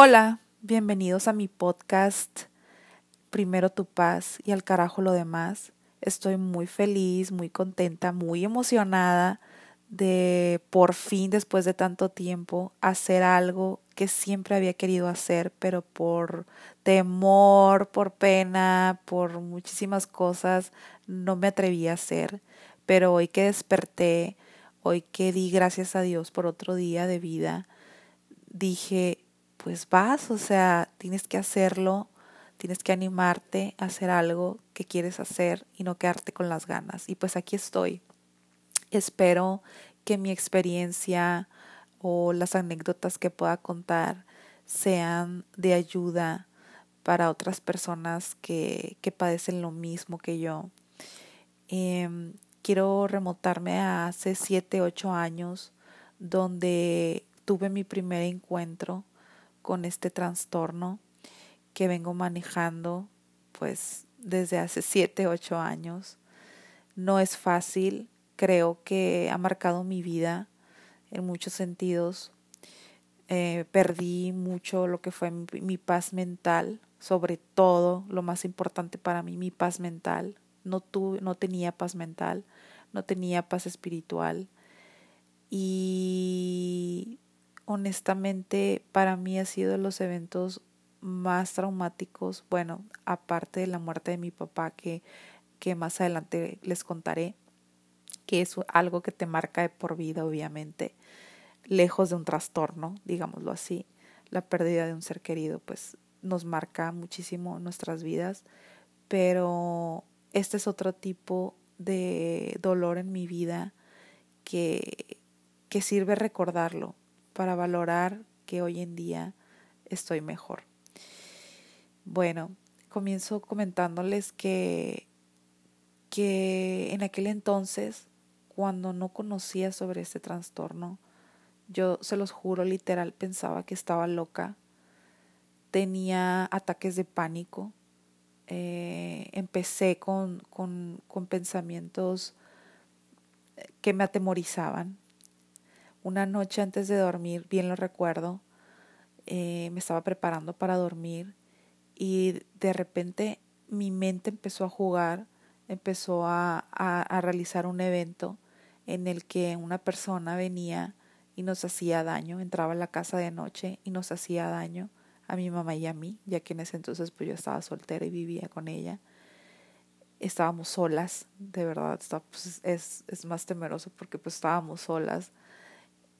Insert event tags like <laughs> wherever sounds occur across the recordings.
Hola, bienvenidos a mi podcast Primero tu paz y al carajo lo demás. Estoy muy feliz, muy contenta, muy emocionada de por fin, después de tanto tiempo, hacer algo que siempre había querido hacer, pero por temor, por pena, por muchísimas cosas, no me atreví a hacer. Pero hoy que desperté, hoy que di gracias a Dios por otro día de vida, dije, pues vas, o sea, tienes que hacerlo, tienes que animarte a hacer algo que quieres hacer y no quedarte con las ganas. Y pues aquí estoy. Espero que mi experiencia o las anécdotas que pueda contar sean de ayuda para otras personas que, que padecen lo mismo que yo. Em, quiero remontarme a hace siete, ocho años, donde tuve mi primer encuentro con este trastorno que vengo manejando pues desde hace siete, ocho años. No es fácil, creo que ha marcado mi vida en muchos sentidos. Eh, perdí mucho lo que fue mi, paz mental, sobre todo lo más importante para mí, mi paz mental. No, tuve, no tenía paz mental, no tenía paz espiritual. Y honestamente para mí ha sido de los eventos más traumáticos, bueno, aparte de la muerte de mi papá que, que más adelante les contaré, que es algo que te marca de por vida, obviamente, lejos de un trastorno, digámoslo así, la pérdida de un ser querido, pues nos marca muchísimo nuestras vidas, pero este es otro tipo de dolor en mi vida que, que sirve recordarlo, para valorar que hoy en día estoy mejor. Bueno, comienzo comentándoles que, que en aquel entonces, cuando no conocía sobre este trastorno, yo se los juro literal pensaba que estaba loca, tenía ataques de pánico, eh, empecé con, con, con pensamientos que me atemorizaban, una noche antes de dormir, bien lo recuerdo, eh, me estaba preparando para dormir y de repente mi mente empezó a jugar, empezó a, a, realizar un evento en el que una persona venía y nos hacía daño, entraba a la casa de noche y nos hacía daño a mi mamá y a mí, ya que en ese entonces pues yo estaba soltera y vivía con ella. Estábamos solas, de verdad, pues, es, es más temeroso porque pues estábamos solas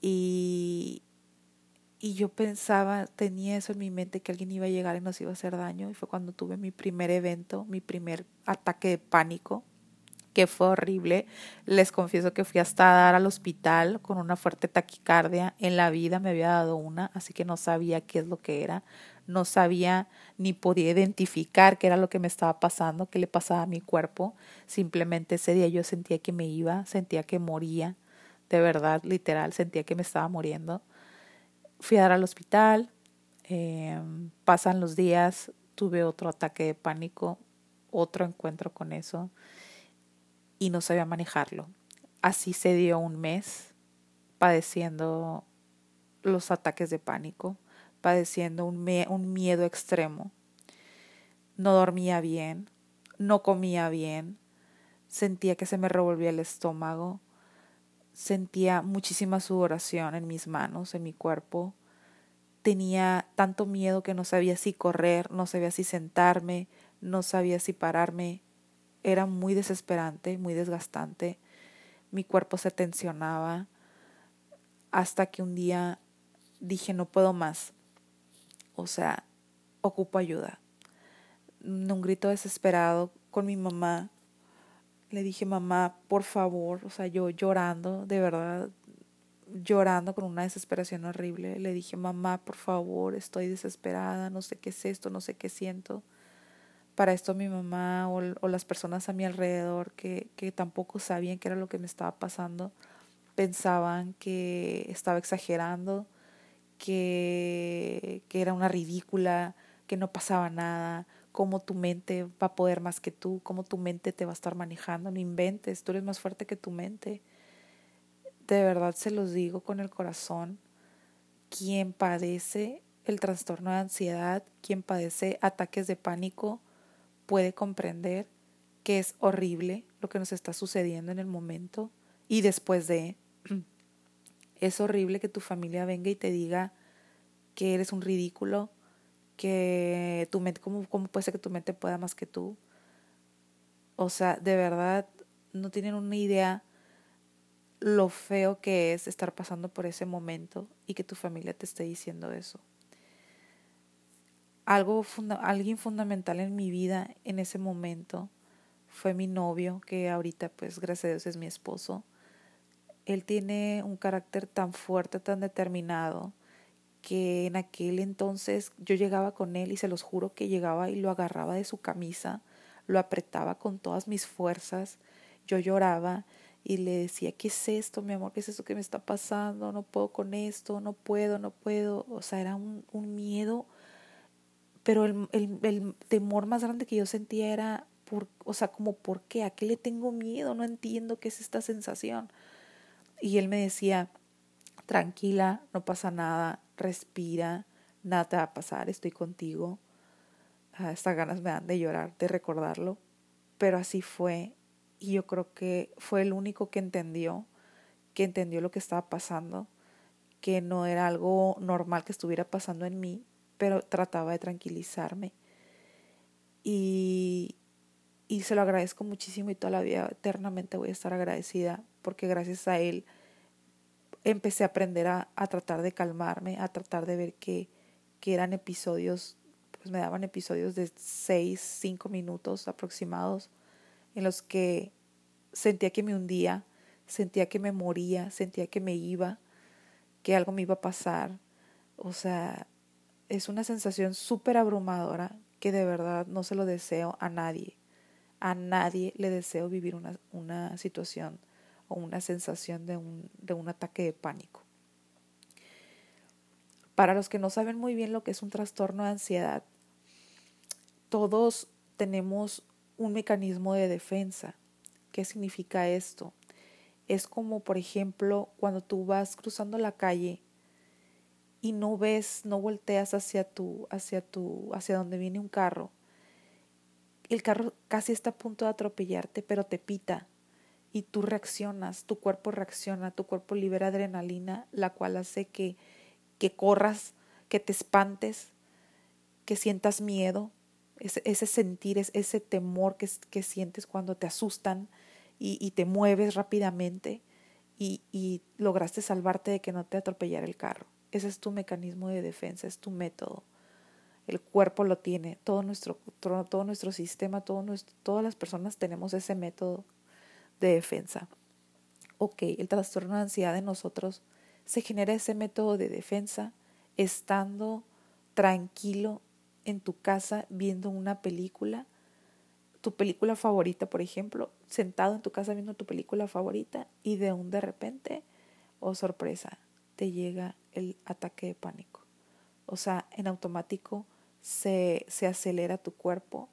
y, y yo pensaba, tenía eso en mi mente, que alguien iba a llegar y nos iba a hacer daño. Y fue cuando tuve mi primer evento, mi primer ataque de pánico, que fue horrible. Les confieso que fui hasta dar al hospital con una fuerte taquicardia. En la vida me había dado una, así que no sabía qué es lo que era. No sabía ni podía identificar qué era lo que me estaba pasando, qué le pasaba a mi cuerpo. Simplemente ese día yo sentía que me iba, sentía que moría de verdad, literal, sentía que me estaba muriendo. Fui a dar al hospital, em, pasan los días, tuve otro ataque de pánico, otro encuentro con eso y no sabía manejarlo. Así se dio un mes padeciendo los ataques de pánico, padeciendo un, un miedo extremo. No dormía bien, no comía bien, sentía que se me revolvía el estómago, Sentía muchísima sudoración en mis manos, en mi cuerpo. Tenía tanto miedo que no sabía si correr, no sabía si sentarme, no sabía si pararme. Era muy desesperante, muy desgastante. Mi cuerpo se tensionaba hasta que un día dije no puedo más. O sea, ocupo ayuda. Un grito desesperado con mi mamá le dije, mamá, por favor, o sea, yo llorando, de verdad, llorando con una desesperación horrible. Le dije, mamá, por favor, estoy desesperada, no sé qué es esto, no sé qué siento. Para esto mi mamá o, o las personas a mi alrededor que, que tampoco sabían qué era lo que me estaba pasando, pensaban que estaba exagerando, que, que era una ridícula, que no pasaba nada, cómo tu mente va a poder más que tú, cómo tu mente te va a estar manejando. No inventes, tú eres más fuerte que tu mente. De verdad se los digo con el corazón, quien padece el trastorno de ansiedad, quien padece ataques de pánico, puede comprender que es horrible lo que nos está sucediendo en el momento y después de <clears throat> es horrible que tu familia venga y te diga que eres un ridículo, que tu mente, ¿cómo, ¿cómo puede ser que tu mente pueda más que tú? O sea, de verdad, no tienen una idea lo feo que es estar pasando por ese momento y que tu familia te esté diciendo eso. Algo alguien fundamental en mi vida en ese momento fue mi novio, que ahorita pues gracias a Dios es mi esposo. Él tiene un carácter tan fuerte, tan determinado, que en aquel entonces yo llegaba con él y se los juro que llegaba y lo agarraba de su camisa, lo apretaba con todas mis fuerzas, yo lloraba y le decía, ¿qué es esto, mi amor? ¿Qué es esto que me está pasando? No puedo con esto, no puedo, no puedo. O sea, era un, un miedo, pero el, el, el, temor más grande que yo sentía era, por, o sea, como, ¿por qué? ¿A qué le tengo miedo? No entiendo qué es esta sensación. Y él me decía, tranquila, no pasa nada, respira, nada te va a pasar, estoy contigo. Ah, estas ganas me dan de llorar, de recordarlo, pero así fue y yo creo que fue el único que entendió, que entendió lo que estaba pasando, que no era algo normal que estuviera pasando en mí, pero trataba de tranquilizarme. Y, y se lo agradezco muchísimo y toda la vida eternamente voy a estar agradecida porque gracias a él empecé a aprender a, a tratar de calmarme, a tratar de ver que, que eran episodios, pues me daban episodios de seis, cinco minutos aproximados en los que sentía que me hundía, sentía que me moría, sentía que me iba, que algo me iba a pasar. O sea, es una sensación súper abrumadora que de verdad no se lo deseo a nadie. A nadie le deseo vivir una, una situación o una sensación de un, de un ataque de pánico. Para los que no saben muy bien lo que es un trastorno de ansiedad, todos tenemos un mecanismo de defensa. ¿Qué significa esto? Es como, por ejemplo, cuando tú vas cruzando la calle y no ves, no volteas hacia tu, hacia tu, hacia donde viene un carro. El carro casi está a punto de atropellarte, pero te pita y tú reaccionas, tu cuerpo reacciona, tu cuerpo libera adrenalina, la cual hace que, que corras, que te espantes, que sientas miedo, ese, ese sentir, ese temor que, sientes cuando te asustan y, te mueves rápidamente y, lograste salvarte de que no te atropellara el carro. Ese es tu mecanismo de defensa, es tu método. El cuerpo lo tiene, todo nuestro, todo, nuestro sistema, todas las personas tenemos ese método de defensa. Ok, el trastorno de ansiedad en nosotros se genera ese método de defensa estando tranquilo en tu casa viendo una película, tu película favorita, por ejemplo, sentado en tu casa viendo tu película favorita y de un de repente, oh sorpresa, te llega el ataque de pánico. O sea, en automático se, se acelera tu cuerpo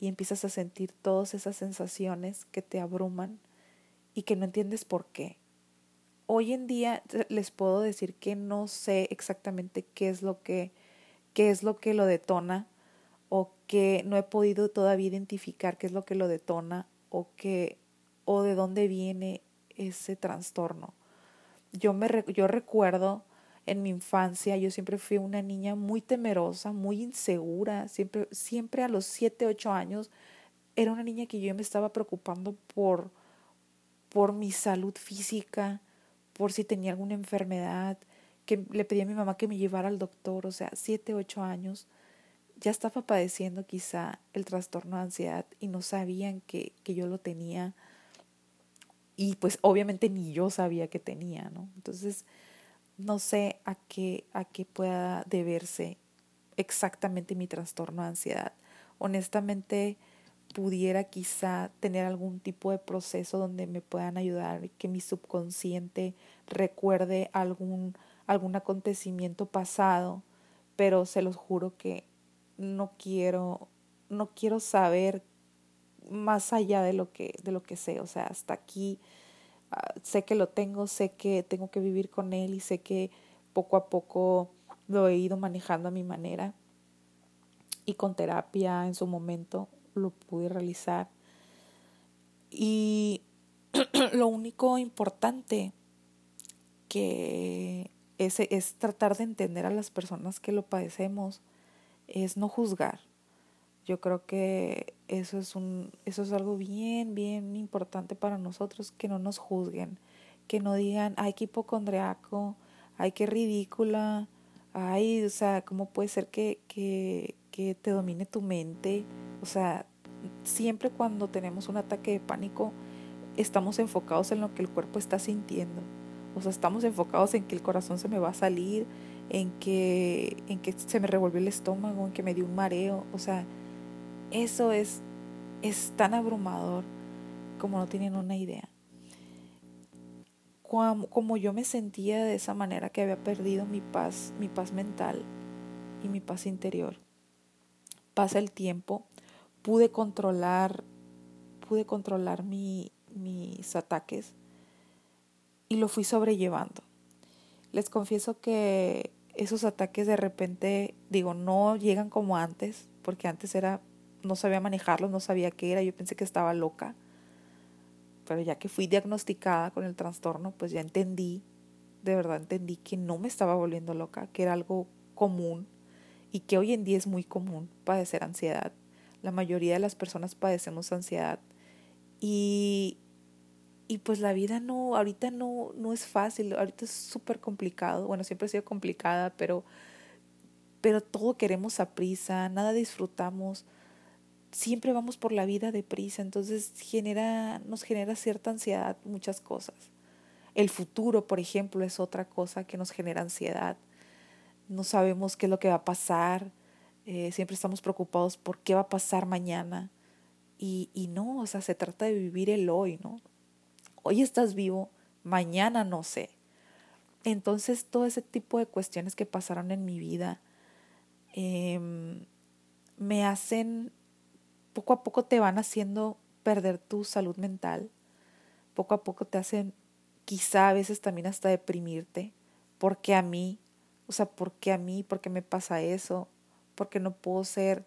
y empiezas a sentir todas esas sensaciones que te abruman y que no entiendes por qué. Hoy en día les puedo decir que no sé exactamente qué es lo que qué es lo que lo detona o que no he podido todavía identificar qué es lo que lo detona o que o de dónde viene ese trastorno. Yo me yo recuerdo en mi infancia yo siempre fui una niña muy temerosa, muy insegura, siempre siempre a los siete, ocho años era una niña que yo me estaba preocupando por por mi salud física, por si tenía alguna enfermedad, que le pedí a mi mamá que me llevara al doctor, o sea, siete, ocho años, ya estaba padeciendo quizá el trastorno de ansiedad y no sabían que, que yo lo tenía y pues obviamente ni yo sabía que tenía, ¿no? Entonces, no sé a qué, a qué pueda deberse exactamente mi trastorno de ansiedad. Honestamente, pudiera quizá tener algún tipo de proceso donde me puedan ayudar, que mi subconsciente recuerde algún algún acontecimiento pasado, pero se los juro que no quiero, no quiero saber más allá de lo que, de lo que sé. O sea, hasta aquí sé que lo tengo, sé que tengo que vivir con él y sé que poco a poco lo he ido manejando a mi manera y con terapia en su momento lo pude realizar. Y <clears throat> lo único importante que es, es tratar de entender a las personas que lo padecemos, es no juzgar. Yo creo que eso es un eso es algo bien bien importante para nosotros que no nos juzguen, que no digan, "Ay, qué hipocondriaco, ay, qué ridícula, ay, o sea, ¿cómo puede ser que que que te domine tu mente?" O sea, siempre cuando tenemos un ataque de pánico estamos enfocados en lo que el cuerpo está sintiendo. O sea, estamos enfocados en que el corazón se me va a salir, en que, en que se me revolvió el estómago, en que me dio un mareo. O sea, eso es, es tan abrumador como no tienen una idea. Como, como yo me sentía de esa manera que había perdido mi paz, mi paz mental y mi paz interior. Pasa el tiempo, pude controlar, pude controlar mi, mis ataques y lo fui sobrellevando. Les confieso que esos ataques de repente, digo, no llegan como antes, porque antes era, no sabía manejarlos, no sabía qué era, yo pensé que estaba loca. Pero ya que fui diagnosticada con el trastorno, pues ya entendí, de verdad entendí que no me estaba volviendo loca, que era algo común y que hoy en día es muy común padecer ansiedad. La mayoría de las personas padecemos ansiedad y y pues la vida no, ahorita no, no es fácil, ahorita es súper complicado. Bueno, siempre ha sido complicada, pero, pero todo queremos a prisa, nada disfrutamos. Siempre vamos por la vida deprisa, entonces genera, nos genera cierta ansiedad muchas cosas. El futuro, por ejemplo, es otra cosa que nos genera ansiedad. No sabemos qué es lo que va a pasar, eh, siempre estamos preocupados por qué va a pasar mañana. Y, y no, o sea, se trata de vivir el hoy, ¿no? hoy estás vivo, mañana no sé. Entonces todo ese tipo de cuestiones que pasaron en mi vida em, me hacen, poco a poco te van haciendo perder tu salud mental, poco a poco te hacen quizá a veces también hasta deprimirte, porque a mí, o sea, ¿por qué a mí? ¿Por qué me pasa eso? Porque no puedo ser,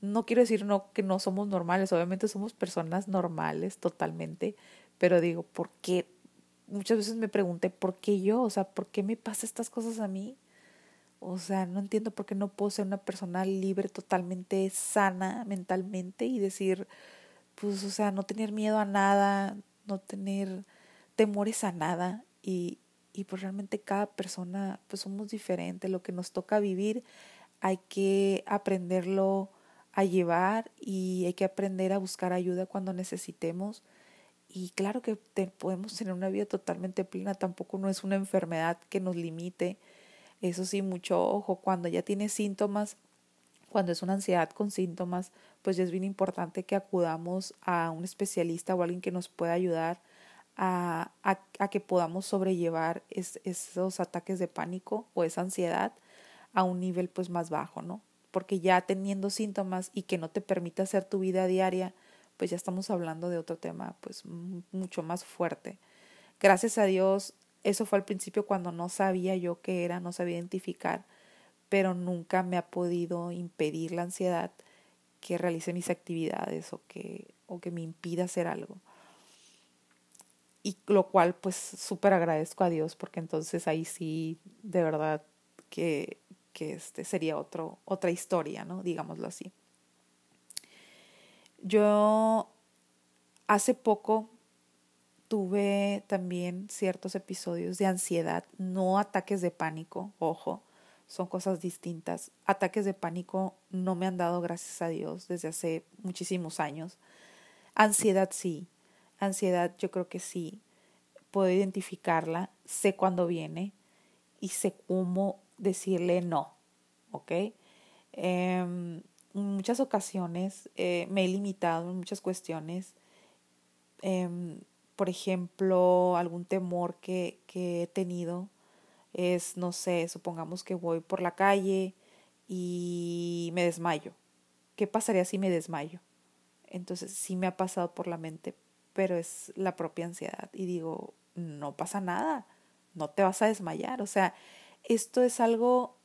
no quiero decir no, que no somos normales, obviamente somos personas normales totalmente, pero digo, ¿por qué? Muchas veces me pregunté, ¿por qué yo? O sea, ¿por qué me pasa estas cosas a mí? O sea, no entiendo por qué no puedo ser una persona libre, totalmente sana mentalmente y decir, pues, o sea, no tener miedo a nada, no tener temores a nada y, y pues realmente cada persona, pues somos diferentes, lo que nos toca vivir hay que aprenderlo a llevar y hay que aprender a buscar ayuda cuando necesitemos y claro que podemos tener una vida totalmente plena, tampoco no es una enfermedad que nos limite. Eso sí, mucho ojo, cuando ya tienes síntomas, cuando es una ansiedad con síntomas, pues ya es bien importante que acudamos a un especialista o alguien que nos pueda ayudar a, a, a que podamos sobrellevar esos ataques de pánico o esa ansiedad a un nivel pues más bajo, ¿no? Porque ya teniendo síntomas y que no te permita hacer tu vida diaria, pues ya estamos hablando de otro tema pues mucho más fuerte. Gracias a Dios, eso fue al principio cuando no sabía yo qué era, no sabía identificar, pero nunca me ha podido impedir la ansiedad que realice mis actividades o que, o que me impida hacer algo. Y lo cual pues súper agradezco a Dios porque entonces ahí sí, de verdad que, que este sería otro, otra historia, ¿no? Digámoslo así. Yo hace poco tuve también ciertos episodios de ansiedad, no ataques de pánico, ojo, son cosas distintas. Ataques de pánico no me han dado, gracias a Dios, desde hace muchísimos años. Ansiedad sí, ansiedad yo creo que sí, puedo identificarla, sé cuándo viene y sé cómo decirle no, ¿ok? Eh, en muchas ocasiones eh, me he limitado en muchas cuestiones. Em, por ejemplo, algún temor que, que he tenido es, no sé, supongamos que voy por la calle y me desmayo. ¿Qué pasaría si me desmayo? Entonces sí me ha pasado por la mente, pero es la propia ansiedad. Y digo, no pasa nada, no te vas a desmayar. O sea, esto es algo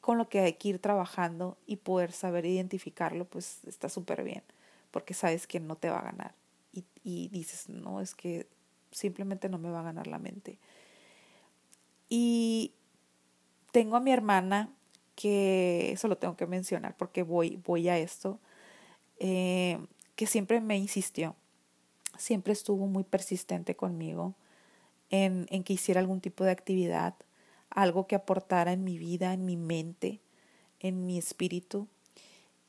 con lo que hay que ir trabajando y poder saber identificarlo, pues está súper bien, porque sabes que no te va a ganar. Y, dices, no, es que simplemente no me va a ganar la mente. Y tengo a mi hermana, que eso lo tengo que mencionar porque voy, voy a esto, eh, que siempre me insistió, siempre estuvo muy persistente conmigo en, en que hiciera algún tipo de actividad, algo que aportara en mi vida, en mi mente, en mi espíritu.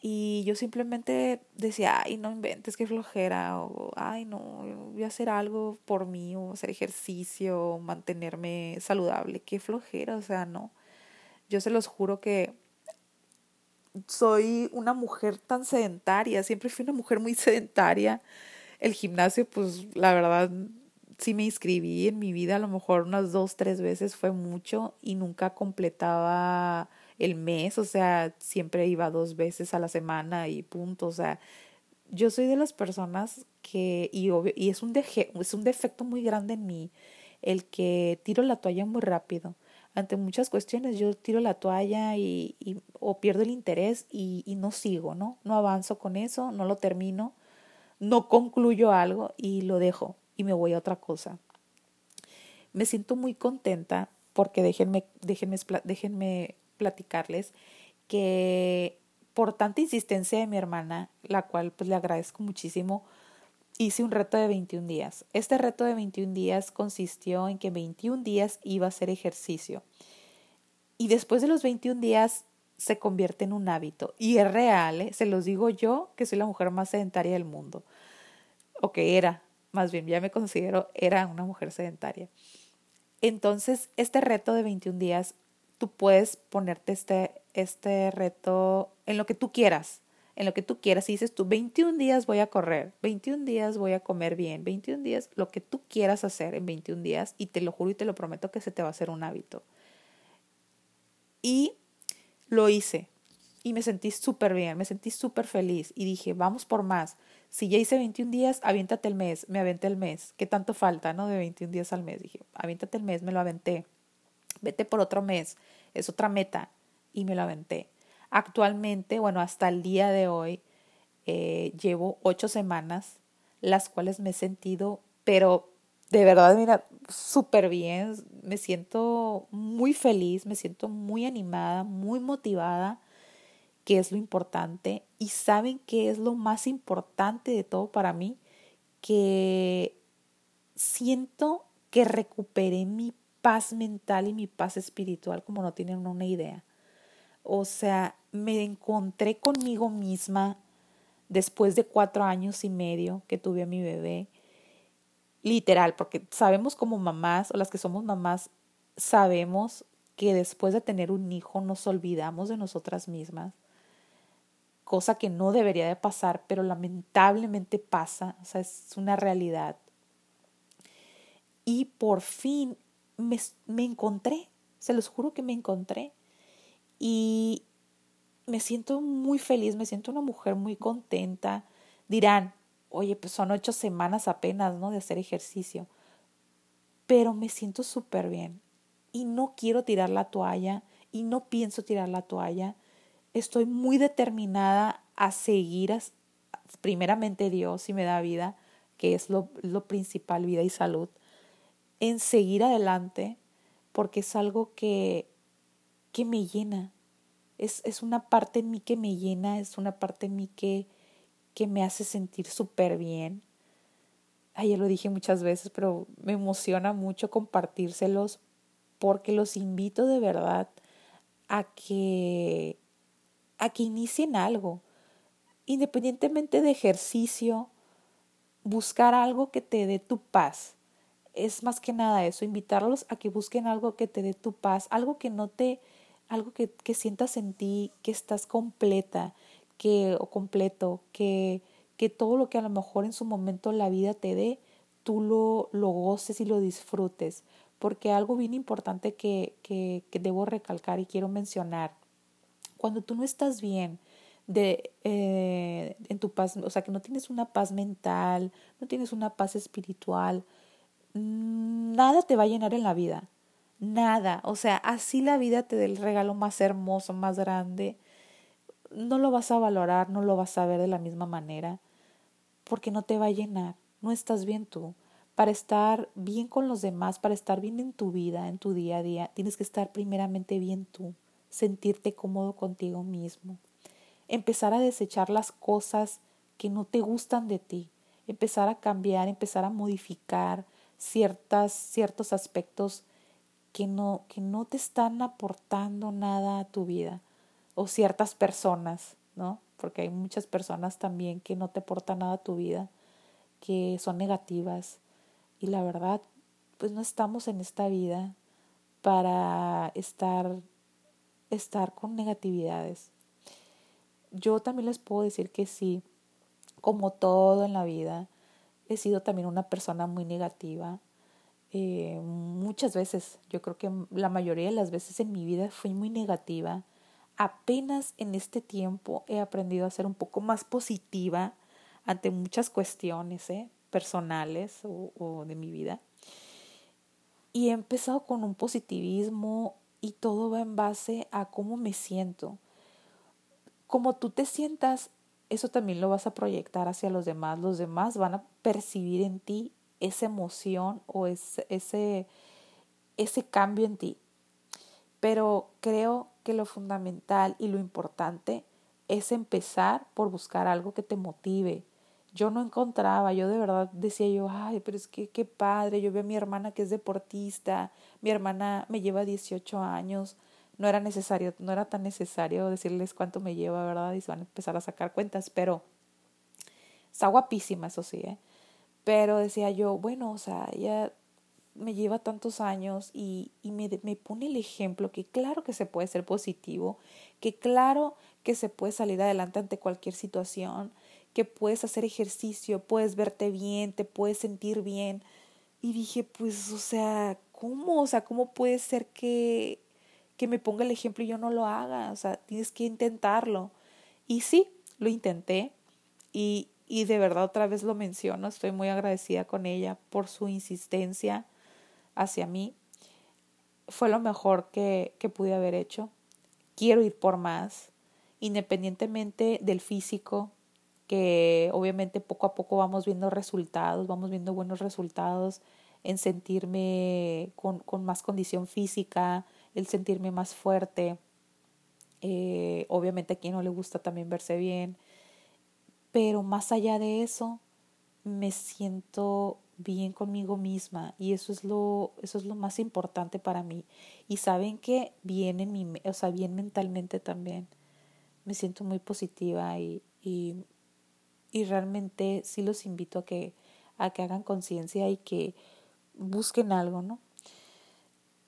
Y yo simplemente decía, ay, no inventes, qué flojera, o ay, no, voy a hacer algo por mí, o hacer ejercicio, mantenerme saludable, qué flojera, o sea, no. Yo se los juro que soy una mujer tan sedentaria, siempre fui una mujer muy <laughs> sedentaria. El gimnasio, pues la verdad, sí me inscribí en mi vida, a lo mejor unas dos, tres veces fue mucho y nunca completaba el mes, o sea, siempre iba dos veces a la semana y punto, o sea, yo soy de las personas que, y, y es, un deje, es un defecto muy grande en mí, el que tiro la toalla muy rápido. Ante muchas cuestiones yo tiro la toalla y, o pierdo el interés y, y no sigo, ¿no? No avanzo con eso, no lo termino, no concluyo algo y lo dejo y me voy a otra cosa. Me siento muy contenta porque déjenme, déjenme, déjenme platicarles que por tanta insistencia de mi hermana, la cual pues le agradezco muchísimo, hice un reto de 21 días. Este reto de 21 días consistió en que 21 días iba a hacer ejercicio. Y después de los 21 días se convierte en un hábito. Y es real, ¿eh? se los digo yo, que soy la mujer más sedentaria del mundo. O que era, más bien, ya me considero, era una mujer sedentaria. Entonces, este reto de 21 días tú puedes ponerte este, este reto en lo que tú quieras, en lo que tú quieras. Y dices tú, 21 días voy a correr, 21 días voy a comer bien, 21 días, lo que tú quieras hacer en 21 días, y te lo juro y te lo prometo que se te va a hacer un hábito. Y lo hice y me sentí súper bien, me sentí súper feliz y dije, vamos por más. Si ya hice 21 días, aviéntate el mes, me aventé el mes. ¿Qué tanto falta, no? De 21 días al mes. Dije, aviéntate el mes, me lo aventé vete por otro mes, es otra meta y me lo aventé. Actualmente, bueno, hasta el día de hoy, eh, llevo ocho semanas, las cuales me he sentido, pero de verdad, mira, súper bien, me siento muy feliz, me siento muy animada, muy motivada, que es lo importante. Y saben que es lo más importante de todo para mí, que siento que recuperé mi paz mental y mi paz espiritual como no tienen una idea. O sea, me encontré conmigo misma después de cuatro años y medio que tuve a mi bebé. Literal, porque sabemos como mamás, o las que somos mamás, sabemos que después de tener un hijo nos olvidamos de nosotras mismas, cosa que no debería de pasar, pero lamentablemente pasa, o sea, es una realidad. Y por fin me, me encontré, se los juro que me encontré y me siento muy feliz, me siento una mujer muy contenta. Dirán, oye, pues son ocho semanas apenas, ¿no? De hacer ejercicio. Pero me siento súper bien y no quiero tirar la toalla y no pienso tirar la toalla. Estoy muy determinada a seguir, primeramente Dios, si me da vida, que es lo, lo principal, vida y salud en seguir adelante porque es algo que, que me llena. Es, es una parte en mí que me llena, es una parte en mí que, que me hace sentir súper bien. Ay, ya lo dije muchas veces, pero me emociona mucho compartírselos porque los invito de verdad a que a que inicien algo, independientemente de ejercicio, buscar algo que te dé tu paz, es más que nada eso, invitarlos a que busquen algo que te dé tu paz, algo que no te, algo que, que sientas en ti, que estás completa, que, o completo, que, que todo lo que a lo mejor en su momento la vida te dé, tú lo, lo goces y lo disfrutes. Porque algo bien importante que, que, que debo recalcar y quiero mencionar, cuando tú no estás bien, de eh, en tu paz, o sea, que no tienes una paz mental, no tienes una paz espiritual, nada te va a llenar en la vida. nada. O sea, así la vida te dé el regalo más hermoso, más grande. No lo vas a valorar, no lo vas a ver de la misma manera, porque no te va a llenar. No estás bien tú. Para estar bien con los demás, para estar bien en tu vida, en tu día a día, tienes que estar primeramente bien tú, sentirte cómodo contigo mismo. Empezar a desechar las cosas que no te gustan de ti, empezar a cambiar, empezar a modificar ciertas, ciertos aspectos que no, que no te están aportando nada a tu vida o ciertas personas, ¿no? Porque hay muchas personas también que no te aportan nada a tu vida, que son negativas y la verdad, pues no estamos en esta vida para estar estar con negatividades. Yo también les puedo decir que sí, como todo en la vida, he sido también una persona muy negativa. Eh, muchas veces, yo creo que la mayoría de las veces en mi vida fui muy negativa. Apenas en este tiempo he aprendido a ser un poco más positiva ante muchas cuestiones ¿eh? personales o, o de mi vida. Y he empezado con un positivismo y todo va en base a cómo me siento. Como tú te sientas, eso también lo vas a proyectar hacia los demás. Los demás van a percibir en ti esa emoción o ese, ese, ese cambio en ti. Pero creo que lo fundamental y lo importante es empezar por buscar algo que te motive. Yo no encontraba, yo de verdad decía yo, ay, pero es que qué padre, yo veo a mi hermana que es deportista, mi hermana me lleva 18 años, no era necesario, no era tan necesario decirles cuánto me lleva, ¿verdad? Y se van a empezar a sacar cuentas, pero está guapísima, eso sí, ¿eh? Pero decía yo, bueno, o sea, ella me lleva tantos años y, y me, me pone el ejemplo que claro que se puede ser positivo, que claro que se puede salir adelante ante cualquier situación, que puedes hacer ejercicio, puedes verte bien, te puedes sentir bien. Y dije, pues, o sea, ¿cómo? O sea, ¿cómo puede ser que, que me ponga el ejemplo y yo no lo haga? O sea, tienes que intentarlo. Y sí, lo intenté. Y, y de verdad otra vez lo menciono, estoy muy agradecida con ella por su insistencia hacia mí. Fue lo mejor que, que pude haber hecho. Quiero ir por más, independientemente del físico, que obviamente poco a poco vamos viendo resultados, vamos viendo buenos resultados en sentirme con, con más condición física, el sentirme más fuerte. Eh, obviamente a quien no le gusta también verse bien, pero más allá de eso, me siento bien conmigo misma. Y eso es lo eso es lo más importante para mí. Y saben que bien en mi o sea bien mentalmente también. Me siento muy positiva y, y, y realmente sí los invito a que a que hagan conciencia y que busquen algo no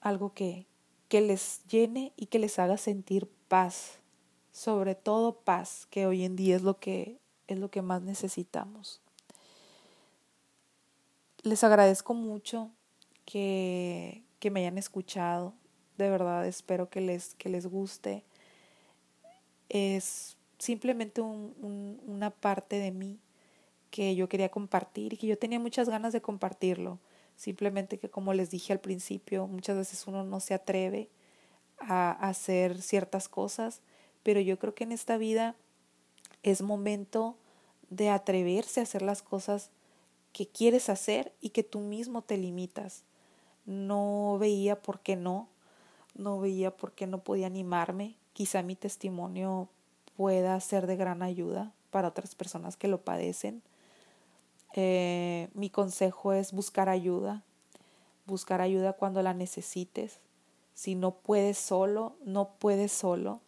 algo que que les llene y que les haga sentir paz sobre todo paz que hoy en día es lo que es lo que más necesitamos. Les agradezco mucho que, que me hayan escuchado. De verdad espero que les, que les guste. Es simplemente un, un, una parte de mí que yo quería compartir y que yo tenía muchas ganas de compartirlo. Simplemente que como les dije al principio, muchas veces uno no se atreve a hacer ciertas cosas, pero yo creo que en esta vida es momento de atreverse a hacer las cosas que quieres hacer y que tú mismo te limitas. No veía por qué no, no veía por qué no podía animarme. Quizá mi testimonio pueda ser de gran ayuda para otras personas que lo padecen. Eh, mi consejo es buscar ayuda, buscar ayuda cuando la necesites. Si no puedes solo, no puedes solo.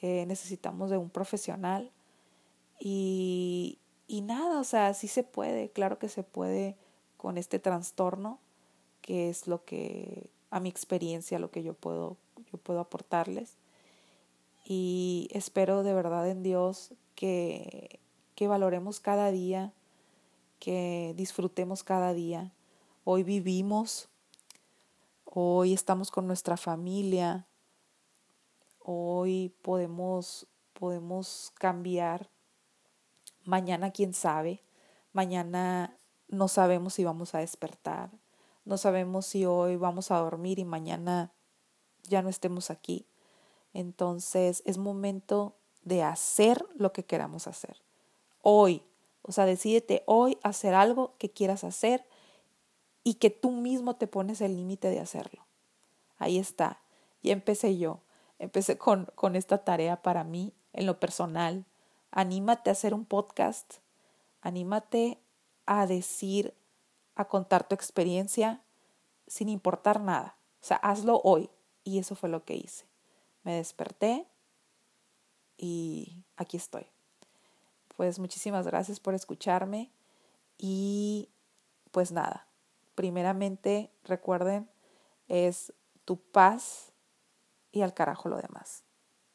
Eh, necesitamos de un profesional y, y nada, o sea, sí se puede, claro que se puede con este trastorno, que es lo que, a mi experiencia, lo que yo puedo, yo puedo aportarles. Y espero de verdad en Dios que, que valoremos cada día, que disfrutemos cada día. Hoy vivimos, hoy estamos con nuestra familia, hoy podemos, podemos cambiar Mañana quién sabe, mañana no sabemos si vamos a despertar, no sabemos si hoy vamos a dormir y mañana ya no estemos aquí. Entonces es momento de hacer lo que queramos hacer. Hoy, o sea, decídete hoy hacer algo que quieras hacer y que tú mismo te pones el límite de hacerlo. Ahí está. Y empecé yo. Empecé con, con esta tarea para mí, en lo personal. Anímate a hacer un podcast. Anímate a decir, a contar tu experiencia sin importar nada. O sea, hazlo hoy. Y eso fue lo que hice. Me desperté y aquí estoy. Pues muchísimas gracias por escucharme y pues nada, primeramente recuerden es tu paz y al carajo lo demás.